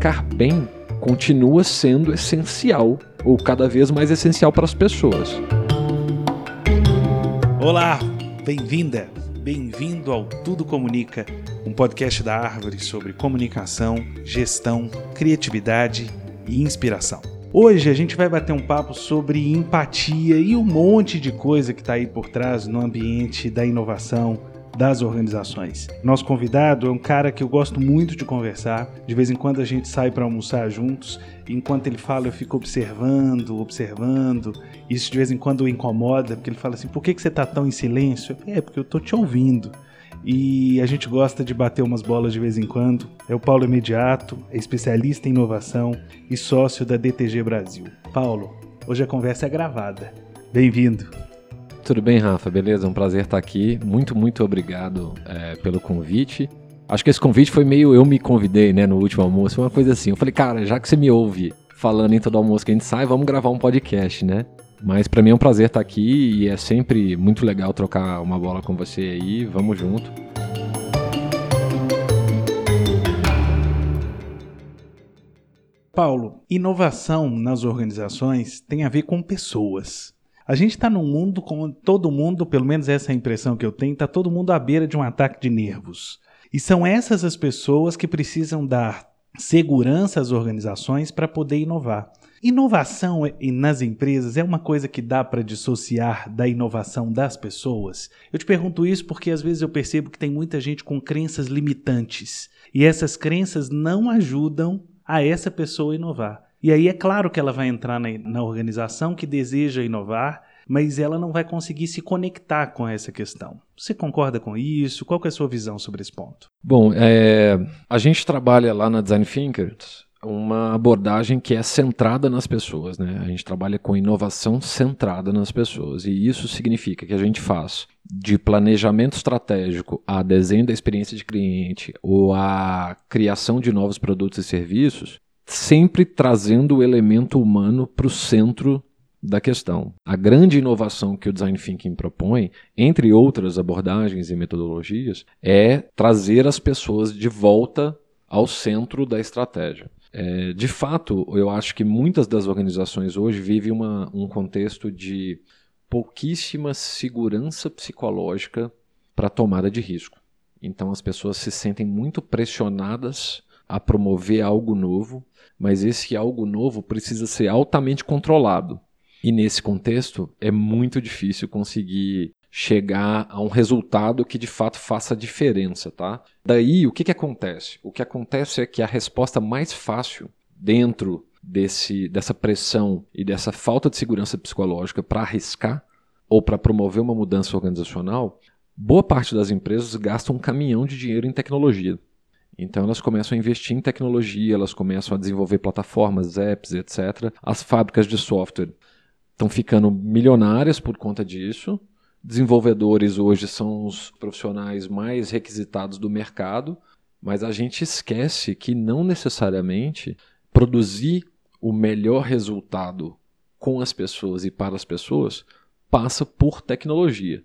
comunicar bem continua sendo essencial, ou cada vez mais essencial para as pessoas. Olá, bem-vinda, bem-vindo ao Tudo Comunica, um podcast da Árvore sobre comunicação, gestão, criatividade e inspiração. Hoje a gente vai bater um papo sobre empatia e um monte de coisa que está aí por trás no ambiente da inovação, das organizações. Nosso convidado é um cara que eu gosto muito de conversar. De vez em quando a gente sai para almoçar juntos. E enquanto ele fala, eu fico observando, observando. Isso de vez em quando incomoda, porque ele fala assim: por que, que você está tão em silêncio? É, porque eu estou te ouvindo e a gente gosta de bater umas bolas de vez em quando. É o Paulo Imediato, é especialista em inovação e sócio da DTG Brasil. Paulo, hoje a conversa é gravada. Bem-vindo. Tudo bem, Rafa? Beleza? Um prazer estar aqui. Muito, muito obrigado é, pelo convite. Acho que esse convite foi meio eu me convidei, né, no último almoço, uma coisa assim. Eu falei, cara, já que você me ouve falando em todo almoço que a gente sai, vamos gravar um podcast, né? Mas para mim é um prazer estar aqui e é sempre muito legal trocar uma bola com você aí. Vamos junto. Paulo, inovação nas organizações tem a ver com pessoas. A gente está num mundo com todo mundo, pelo menos essa é a impressão que eu tenho, está todo mundo à beira de um ataque de nervos. E são essas as pessoas que precisam dar segurança às organizações para poder inovar. Inovação nas empresas é uma coisa que dá para dissociar da inovação das pessoas? Eu te pergunto isso porque às vezes eu percebo que tem muita gente com crenças limitantes e essas crenças não ajudam a essa pessoa inovar. E aí é claro que ela vai entrar na, na organização que deseja inovar, mas ela não vai conseguir se conectar com essa questão. Você concorda com isso? Qual é a sua visão sobre esse ponto? Bom, é, a gente trabalha lá na Design Thinkers uma abordagem que é centrada nas pessoas, né? A gente trabalha com inovação centrada nas pessoas e isso significa que a gente faz de planejamento estratégico a desenho da experiência de cliente ou a criação de novos produtos e serviços, sempre trazendo o elemento humano para o centro da questão. A grande inovação que o design thinking propõe, entre outras abordagens e metodologias, é trazer as pessoas de volta ao centro da estratégia. É, de fato, eu acho que muitas das organizações hoje vivem uma, um contexto de pouquíssima segurança psicológica para tomada de risco. Então as pessoas se sentem muito pressionadas a promover algo novo, mas esse algo novo precisa ser altamente controlado. E nesse contexto é muito difícil conseguir chegar a um resultado que de fato faça diferença, tá? Daí, o que, que acontece? O que acontece é que a resposta mais fácil dentro desse, dessa pressão e dessa falta de segurança psicológica para arriscar ou para promover uma mudança organizacional, boa parte das empresas gastam um caminhão de dinheiro em tecnologia. Então elas começam a investir em tecnologia, elas começam a desenvolver plataformas, apps, etc. As fábricas de software estão ficando milionárias por conta disso desenvolvedores hoje são os profissionais mais requisitados do mercado, mas a gente esquece que não necessariamente produzir o melhor resultado com as pessoas e para as pessoas passa por tecnologia.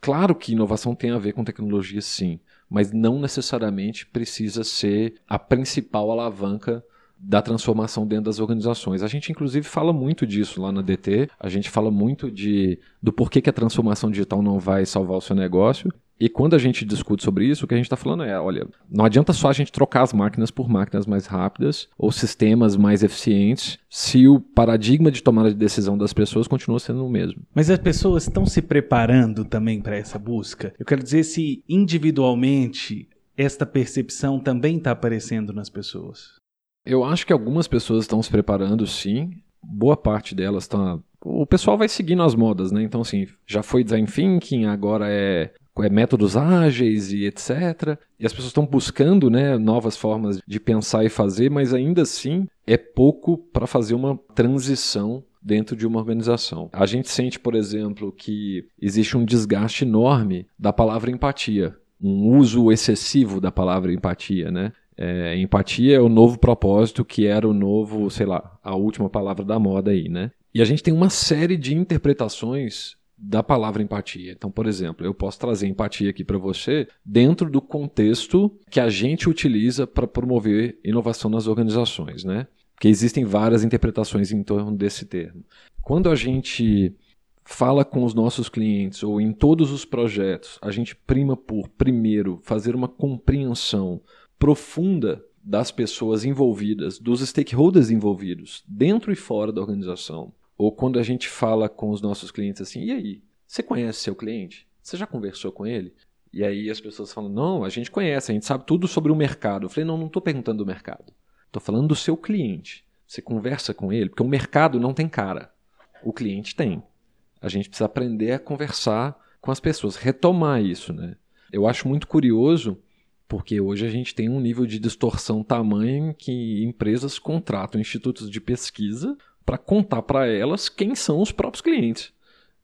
Claro que inovação tem a ver com tecnologia, sim, mas não necessariamente precisa ser a principal alavanca da transformação dentro das organizações. A gente, inclusive, fala muito disso lá na DT, a gente fala muito de, do porquê que a transformação digital não vai salvar o seu negócio. E quando a gente discute sobre isso, o que a gente está falando é: olha, não adianta só a gente trocar as máquinas por máquinas mais rápidas ou sistemas mais eficientes se o paradigma de tomada de decisão das pessoas continua sendo o mesmo. Mas as pessoas estão se preparando também para essa busca? Eu quero dizer se individualmente esta percepção também está aparecendo nas pessoas. Eu acho que algumas pessoas estão se preparando, sim. Boa parte delas está. O pessoal vai seguindo as modas, né? Então, assim, já foi design thinking, agora é, é métodos ágeis e etc. E as pessoas estão buscando né, novas formas de pensar e fazer, mas ainda assim é pouco para fazer uma transição dentro de uma organização. A gente sente, por exemplo, que existe um desgaste enorme da palavra empatia, um uso excessivo da palavra empatia, né? É, empatia é o novo propósito que era o novo, sei lá, a última palavra da moda aí, né? E a gente tem uma série de interpretações da palavra empatia. Então, por exemplo, eu posso trazer empatia aqui para você dentro do contexto que a gente utiliza para promover inovação nas organizações, né? Porque existem várias interpretações em torno desse termo. Quando a gente fala com os nossos clientes ou em todos os projetos, a gente prima por, primeiro, fazer uma compreensão profunda das pessoas envolvidas, dos stakeholders envolvidos, dentro e fora da organização. Ou quando a gente fala com os nossos clientes assim, e aí, você conhece seu cliente? Você já conversou com ele? E aí as pessoas falam, não, a gente conhece, a gente sabe tudo sobre o mercado. Eu falei, não, não estou perguntando do mercado. Estou falando do seu cliente. Você conversa com ele, porque o mercado não tem cara. O cliente tem. A gente precisa aprender a conversar com as pessoas, retomar isso, né? Eu acho muito curioso porque hoje a gente tem um nível de distorção tamanho que empresas contratam institutos de pesquisa para contar para elas quem são os próprios clientes.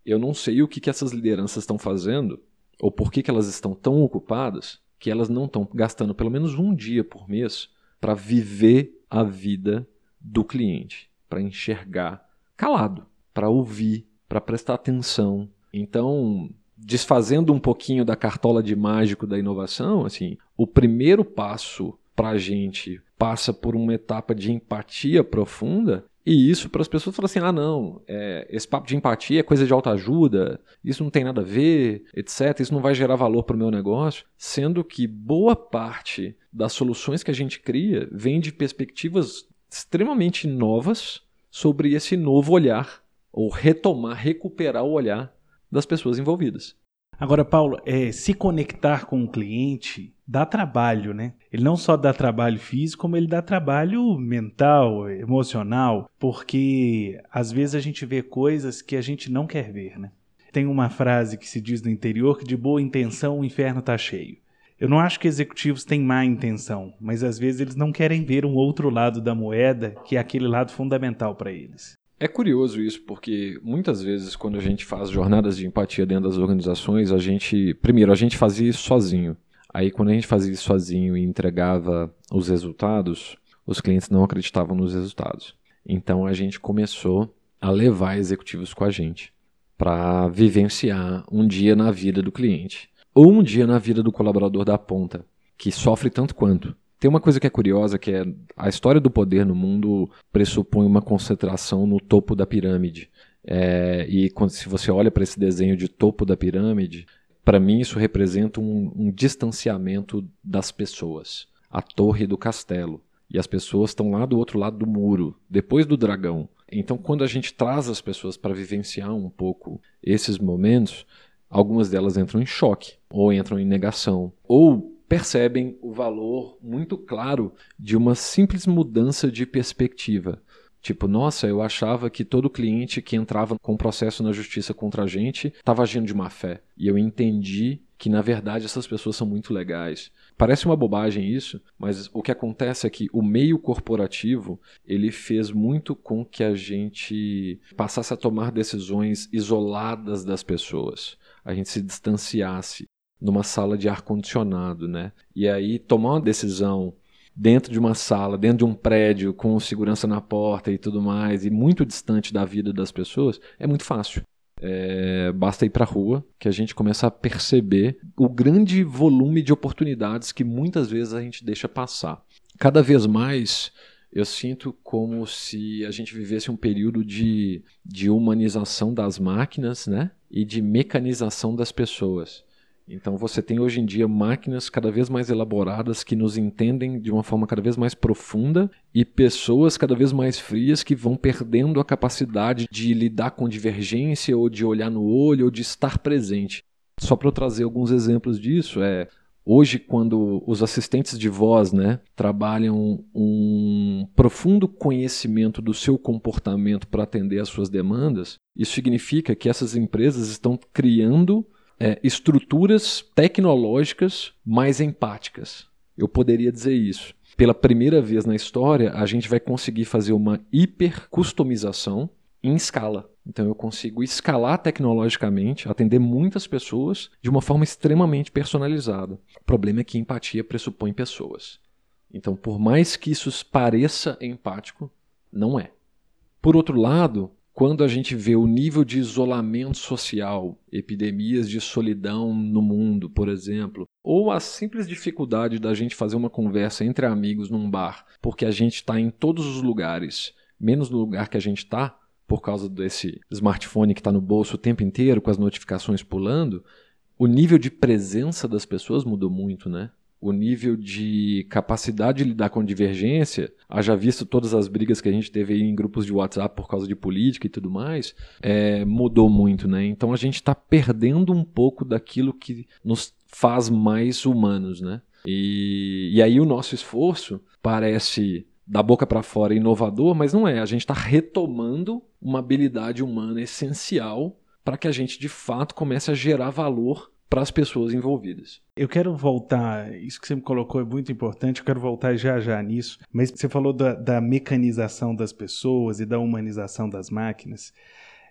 Eu não sei o que, que essas lideranças estão fazendo ou por que, que elas estão tão ocupadas que elas não estão gastando pelo menos um dia por mês para viver a vida do cliente, para enxergar calado, para ouvir, para prestar atenção. Então, desfazendo um pouquinho da cartola de mágico da inovação, assim, o primeiro passo para a gente passa por uma etapa de empatia profunda e isso para as pessoas falam assim: ah, não, é, esse papo de empatia é coisa de autoajuda, isso não tem nada a ver, etc. Isso não vai gerar valor para o meu negócio. Sendo que boa parte das soluções que a gente cria vem de perspectivas extremamente novas sobre esse novo olhar, ou retomar, recuperar o olhar das pessoas envolvidas. Agora, Paulo, é, se conectar com o cliente dá trabalho, né? Ele não só dá trabalho físico, como ele dá trabalho mental, emocional, porque às vezes a gente vê coisas que a gente não quer ver, né? Tem uma frase que se diz no interior que de boa intenção o inferno está cheio. Eu não acho que executivos têm má intenção, mas às vezes eles não querem ver um outro lado da moeda, que é aquele lado fundamental para eles. É curioso isso, porque muitas vezes quando a gente faz jornadas de empatia dentro das organizações, a gente, primeiro, a gente fazia isso sozinho. Aí quando a gente fazia isso sozinho e entregava os resultados, os clientes não acreditavam nos resultados. Então a gente começou a levar executivos com a gente para vivenciar um dia na vida do cliente ou um dia na vida do colaborador da ponta, que sofre tanto quanto. Tem uma coisa que é curiosa, que é a história do poder no mundo pressupõe uma concentração no topo da pirâmide. É, e quando, se você olha para esse desenho de topo da pirâmide, para mim isso representa um, um distanciamento das pessoas. A torre do castelo. E as pessoas estão lá do outro lado do muro, depois do dragão. Então, quando a gente traz as pessoas para vivenciar um pouco esses momentos, algumas delas entram em choque, ou entram em negação, ou percebem o valor muito claro de uma simples mudança de perspectiva. Tipo, nossa, eu achava que todo cliente que entrava com processo na justiça contra a gente estava agindo de má fé. E eu entendi que, na verdade, essas pessoas são muito legais. Parece uma bobagem isso, mas o que acontece é que o meio corporativo ele fez muito com que a gente passasse a tomar decisões isoladas das pessoas. A gente se distanciasse numa sala de ar-condicionado, né? E aí tomar uma decisão dentro de uma sala, dentro de um prédio, com segurança na porta e tudo mais, e muito distante da vida das pessoas, é muito fácil. É, basta ir para a rua que a gente começa a perceber o grande volume de oportunidades que muitas vezes a gente deixa passar. Cada vez mais eu sinto como se a gente vivesse um período de, de humanização das máquinas né? e de mecanização das pessoas. Então você tem hoje em dia máquinas cada vez mais elaboradas que nos entendem de uma forma cada vez mais profunda e pessoas cada vez mais frias que vão perdendo a capacidade de lidar com divergência ou de olhar no olho ou de estar presente. Só para eu trazer alguns exemplos disso, é hoje quando os assistentes de voz, né, trabalham um profundo conhecimento do seu comportamento para atender às suas demandas, isso significa que essas empresas estão criando é, estruturas tecnológicas mais empáticas. Eu poderia dizer isso. Pela primeira vez na história, a gente vai conseguir fazer uma hiper customização em escala. Então eu consigo escalar tecnologicamente, atender muitas pessoas de uma forma extremamente personalizada. O problema é que empatia pressupõe pessoas. Então, por mais que isso pareça empático, não é. Por outro lado, quando a gente vê o nível de isolamento social, epidemias de solidão no mundo, por exemplo, ou a simples dificuldade da gente fazer uma conversa entre amigos num bar, porque a gente está em todos os lugares, menos no lugar que a gente está, por causa desse smartphone que está no bolso o tempo inteiro, com as notificações pulando, o nível de presença das pessoas mudou muito, né? O nível de capacidade de lidar com divergência, haja visto todas as brigas que a gente teve em grupos de WhatsApp por causa de política e tudo mais, é, mudou muito, né? Então a gente está perdendo um pouco daquilo que nos faz mais humanos, né? E, e aí o nosso esforço parece da boca para fora inovador, mas não é. A gente está retomando uma habilidade humana essencial para que a gente de fato comece a gerar valor para as pessoas envolvidas. Eu quero voltar, isso que você me colocou é muito importante, eu quero voltar já já nisso, mas você falou da, da mecanização das pessoas e da humanização das máquinas.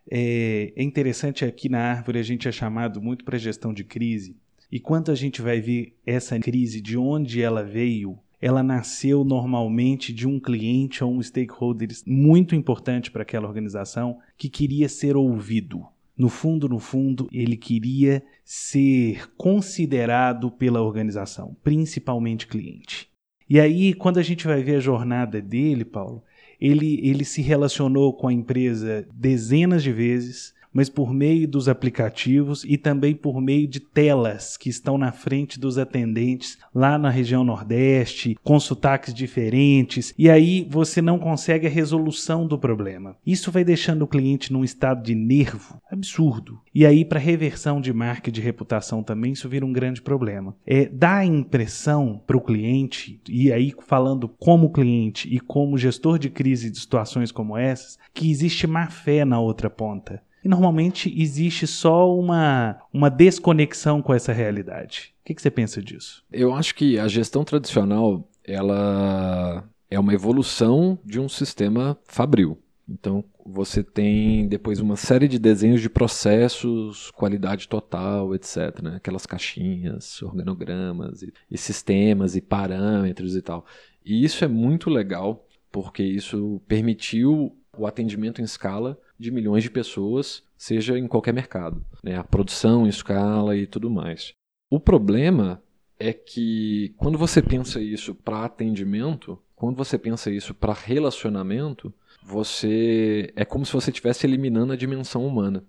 É, é interessante aqui na Árvore a gente é chamado muito para gestão de crise, e quando a gente vai ver essa crise, de onde ela veio, ela nasceu normalmente de um cliente ou um stakeholder muito importante para aquela organização que queria ser ouvido no fundo, no fundo, ele queria ser considerado pela organização, principalmente cliente. E aí, quando a gente vai ver a jornada dele, Paulo, ele, ele se relacionou com a empresa dezenas de vezes, mas por meio dos aplicativos e também por meio de telas que estão na frente dos atendentes lá na região Nordeste, com sotaques diferentes, e aí você não consegue a resolução do problema. Isso vai deixando o cliente num estado de nervo absurdo. E aí, para reversão de marca e de reputação também, isso vira um grande problema. É, dá a impressão para o cliente, e aí falando como cliente e como gestor de crise de situações como essas, que existe má fé na outra ponta. E normalmente existe só uma, uma desconexão com essa realidade. O que, que você pensa disso? Eu acho que a gestão tradicional ela é uma evolução de um sistema fabril. Então, você tem depois uma série de desenhos de processos, qualidade total, etc. Né? Aquelas caixinhas, organogramas, e, e, sistemas e parâmetros e tal. E isso é muito legal, porque isso permitiu o atendimento em escala de milhões de pessoas, seja em qualquer mercado, né? a produção escala e tudo mais. O problema é que quando você pensa isso para atendimento, quando você pensa isso para relacionamento, você é como se você estivesse eliminando a dimensão humana.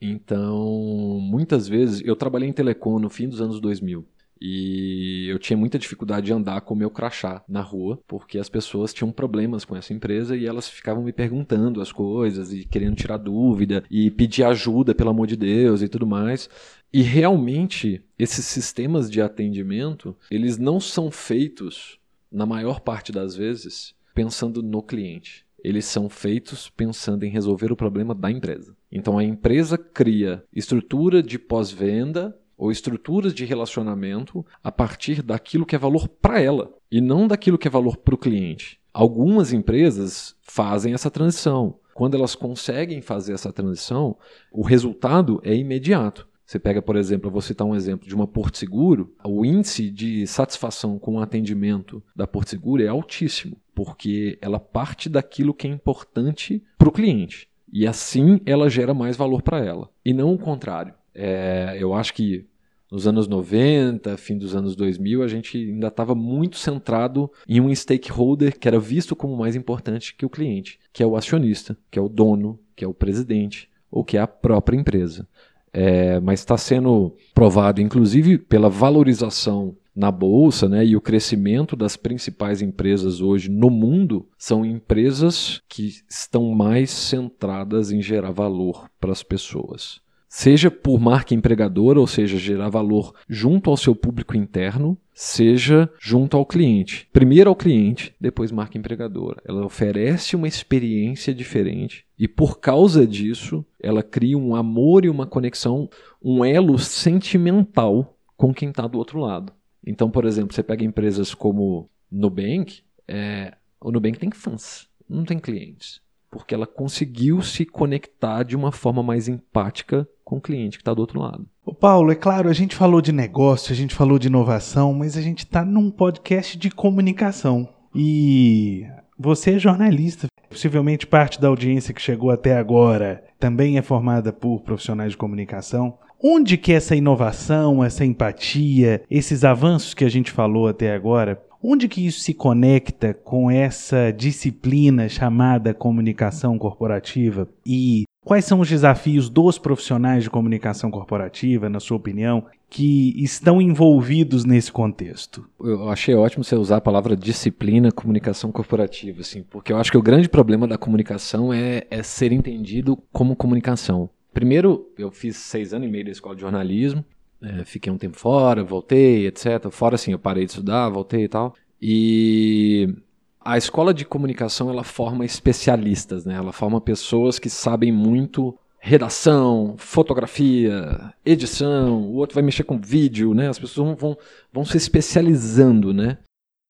Então, muitas vezes, eu trabalhei em telecom no fim dos anos 2000. E eu tinha muita dificuldade de andar com o meu crachá na rua, porque as pessoas tinham problemas com essa empresa e elas ficavam me perguntando as coisas e querendo tirar dúvida e pedir ajuda, pelo amor de Deus e tudo mais. E realmente, esses sistemas de atendimento, eles não são feitos, na maior parte das vezes, pensando no cliente. Eles são feitos pensando em resolver o problema da empresa. Então a empresa cria estrutura de pós-venda ou estruturas de relacionamento a partir daquilo que é valor para ela e não daquilo que é valor para o cliente. Algumas empresas fazem essa transição. Quando elas conseguem fazer essa transição, o resultado é imediato. Você pega, por exemplo, eu vou citar um exemplo de uma Porto Seguro, o índice de satisfação com o atendimento da Porto Seguro é altíssimo, porque ela parte daquilo que é importante para o cliente. E assim ela gera mais valor para ela. E não o contrário. É, eu acho que nos anos 90, fim dos anos 2000, a gente ainda estava muito centrado em um stakeholder que era visto como mais importante que o cliente, que é o acionista, que é o dono, que é o presidente ou que é a própria empresa. É, mas está sendo provado, inclusive, pela valorização na bolsa, né, e o crescimento das principais empresas hoje no mundo são empresas que estão mais centradas em gerar valor para as pessoas seja por marca empregadora, ou seja, gerar valor junto ao seu público interno, seja junto ao cliente. Primeiro ao cliente, depois marca empregadora. Ela oferece uma experiência diferente e por causa disso, ela cria um amor e uma conexão, um elo sentimental com quem está do outro lado. Então, por exemplo, você pega empresas como Nubank, é, o Nubank tem fãs, não tem clientes porque ela conseguiu se conectar de uma forma mais empática com o cliente que está do outro lado. Ô Paulo, é claro, a gente falou de negócio, a gente falou de inovação, mas a gente está num podcast de comunicação. E você é jornalista. Possivelmente parte da audiência que chegou até agora também é formada por profissionais de comunicação. Onde que essa inovação, essa empatia, esses avanços que a gente falou até agora, onde que isso se conecta com essa disciplina chamada comunicação corporativa e Quais são os desafios dos profissionais de comunicação corporativa, na sua opinião, que estão envolvidos nesse contexto? Eu achei ótimo você usar a palavra disciplina, comunicação corporativa, assim, porque eu acho que o grande problema da comunicação é, é ser entendido como comunicação. Primeiro, eu fiz seis anos e meio da escola de jornalismo, é, fiquei um tempo fora, voltei, etc. Fora, assim, eu parei de estudar, voltei e tal. E a escola de comunicação ela forma especialistas, né? Ela forma pessoas que sabem muito redação, fotografia, edição, o outro vai mexer com vídeo, né? As pessoas vão, vão, vão se especializando, né?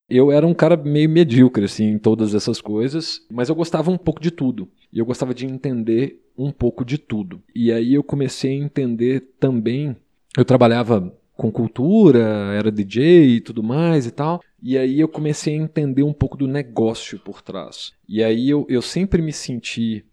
Eu era um cara meio medíocre, assim, em todas essas coisas, mas eu gostava um pouco de tudo. E eu gostava de entender um pouco de tudo. E aí eu comecei a entender também. Eu trabalhava com cultura, era DJ e tudo mais e tal. E aí eu comecei a entender um pouco do negócio por trás. E aí eu, eu sempre me senti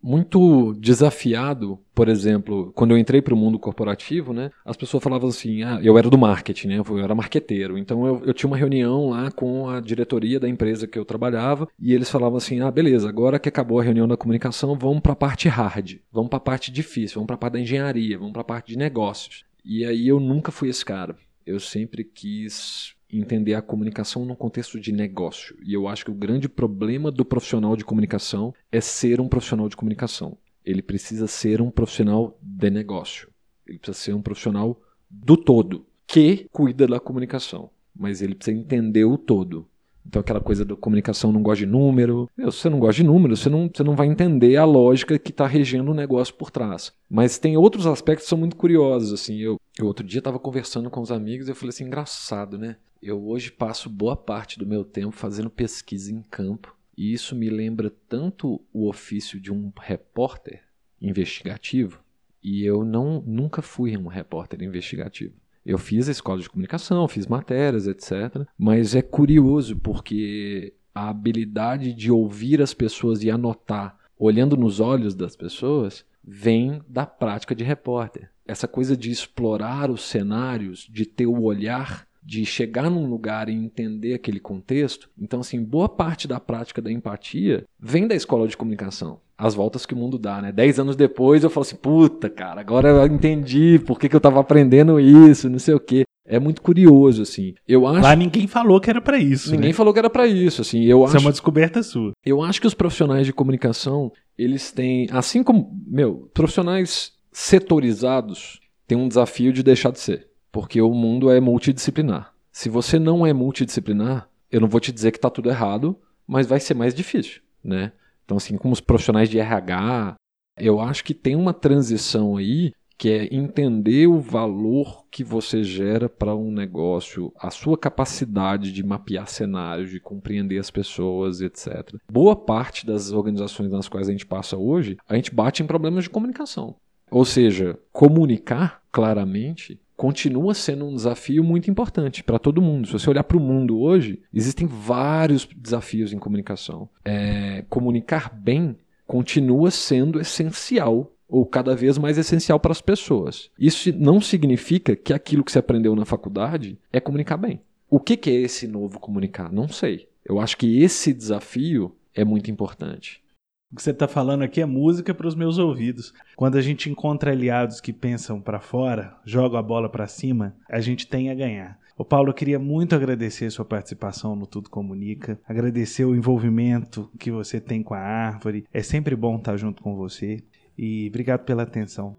muito desafiado, por exemplo, quando eu entrei para o mundo corporativo, né, as pessoas falavam assim, ah, eu era do marketing, né, eu era marqueteiro, então eu, eu tinha uma reunião lá com a diretoria da empresa que eu trabalhava e eles falavam assim, ah, beleza, agora que acabou a reunião da comunicação, vamos para a parte hard, vamos para a parte difícil, vamos para a parte da engenharia, vamos para a parte de negócios. E aí eu nunca fui esse cara. Eu sempre quis entender a comunicação no contexto de negócio. E eu acho que o grande problema do profissional de comunicação é ser um profissional de comunicação. Ele precisa ser um profissional de negócio. Ele precisa ser um profissional do todo, que cuida da comunicação. Mas ele precisa entender o todo. Então, aquela coisa da comunicação não gosta de número. Meu, se você não gosta de número, você não, você não vai entender a lógica que está regendo o negócio por trás. Mas tem outros aspectos que são muito curiosos. Assim, eu, eu outro dia estava conversando com os amigos e eu falei assim: engraçado, né? Eu hoje passo boa parte do meu tempo fazendo pesquisa em campo. E isso me lembra tanto o ofício de um repórter investigativo. E eu não nunca fui um repórter investigativo. Eu fiz a escola de comunicação, fiz matérias, etc. Mas é curioso porque a habilidade de ouvir as pessoas e anotar, olhando nos olhos das pessoas, vem da prática de repórter. Essa coisa de explorar os cenários, de ter o olhar de chegar num lugar e entender aquele contexto. Então, assim, boa parte da prática da empatia vem da escola de comunicação. As voltas que o mundo dá, né? Dez anos depois eu falo assim, puta, cara, agora eu entendi por que, que eu tava aprendendo isso, não sei o quê. É muito curioso, assim. Eu acho... Lá ninguém falou que era para isso. Ninguém né? falou que era para isso, assim. Eu isso acho... é uma descoberta sua. Eu acho que os profissionais de comunicação, eles têm, assim como, meu, profissionais setorizados têm um desafio de deixar de ser porque o mundo é multidisciplinar. Se você não é multidisciplinar, eu não vou te dizer que está tudo errado, mas vai ser mais difícil, né? Então, assim, como os profissionais de RH, eu acho que tem uma transição aí que é entender o valor que você gera para um negócio, a sua capacidade de mapear cenários, de compreender as pessoas, etc. Boa parte das organizações nas quais a gente passa hoje, a gente bate em problemas de comunicação. Ou seja, comunicar claramente continua sendo um desafio muito importante para todo mundo. Se você olhar para o mundo hoje, existem vários desafios em comunicação. É, comunicar bem continua sendo essencial ou cada vez mais essencial para as pessoas. Isso não significa que aquilo que você aprendeu na faculdade é comunicar bem. O que, que é esse novo comunicar? Não sei. Eu acho que esse desafio é muito importante. O que você está falando aqui é música para os meus ouvidos. Quando a gente encontra aliados que pensam para fora, jogam a bola para cima, a gente tem a ganhar. O Paulo, eu queria muito agradecer a sua participação no Tudo Comunica, agradecer o envolvimento que você tem com a árvore. É sempre bom estar junto com você e obrigado pela atenção.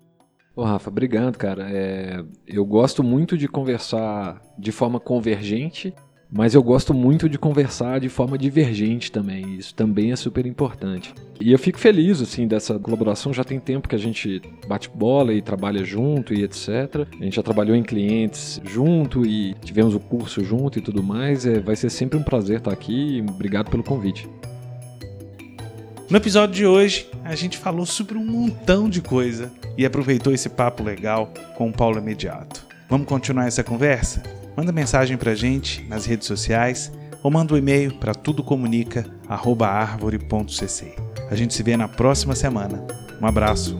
Ô Rafa, obrigado, cara. É, eu gosto muito de conversar de forma convergente mas eu gosto muito de conversar de forma divergente também, isso também é super importante. E eu fico feliz, assim, dessa colaboração, já tem tempo que a gente bate bola e trabalha junto e etc. A gente já trabalhou em clientes junto e tivemos o curso junto e tudo mais, é, vai ser sempre um prazer estar aqui e obrigado pelo convite. No episódio de hoje, a gente falou sobre um montão de coisa e aproveitou esse papo legal com o Paulo Imediato. Vamos continuar essa conversa? Manda mensagem pra gente nas redes sociais, ou manda um e-mail para tudocomunica@arvore.cc. A gente se vê na próxima semana. Um abraço.